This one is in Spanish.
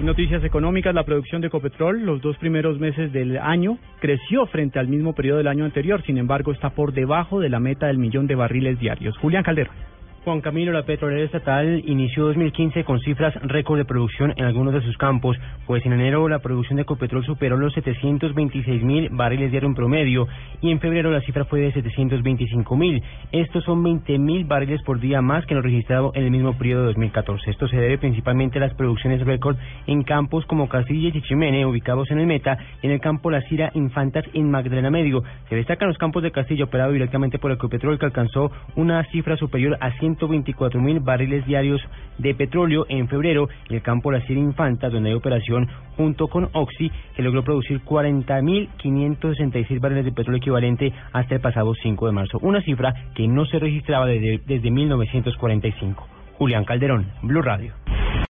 Noticias económicas, la producción de Copetrol los dos primeros meses del año creció frente al mismo periodo del año anterior, sin embargo está por debajo de la meta del millón de barriles diarios. Julián Calderón. Juan Camilo, la petrolera estatal inició 2015 con cifras récord de producción en algunos de sus campos, pues en enero la producción de Copetrol superó los 726 mil barriles diarios en promedio y en febrero la cifra fue de 725 mil. Estos son 20 mil barriles por día más que lo registrado en el mismo periodo de 2014. Esto se debe principalmente a las producciones récord en campos como Castilla y Chichimene, ubicados en el Meta, y en el campo La Cira Infantas en Magdalena Medio. Se destacan los campos de Castilla operado directamente por el Copetrol que alcanzó una cifra superior a 100 124 mil barriles diarios de petróleo en febrero y el campo La Sierra Infanta, donde hay operación junto con Oxy, que logró producir 40 mil 566 barriles de petróleo equivalente hasta el pasado 5 de marzo, una cifra que no se registraba desde, desde 1945. Julián Calderón, Blue Radio.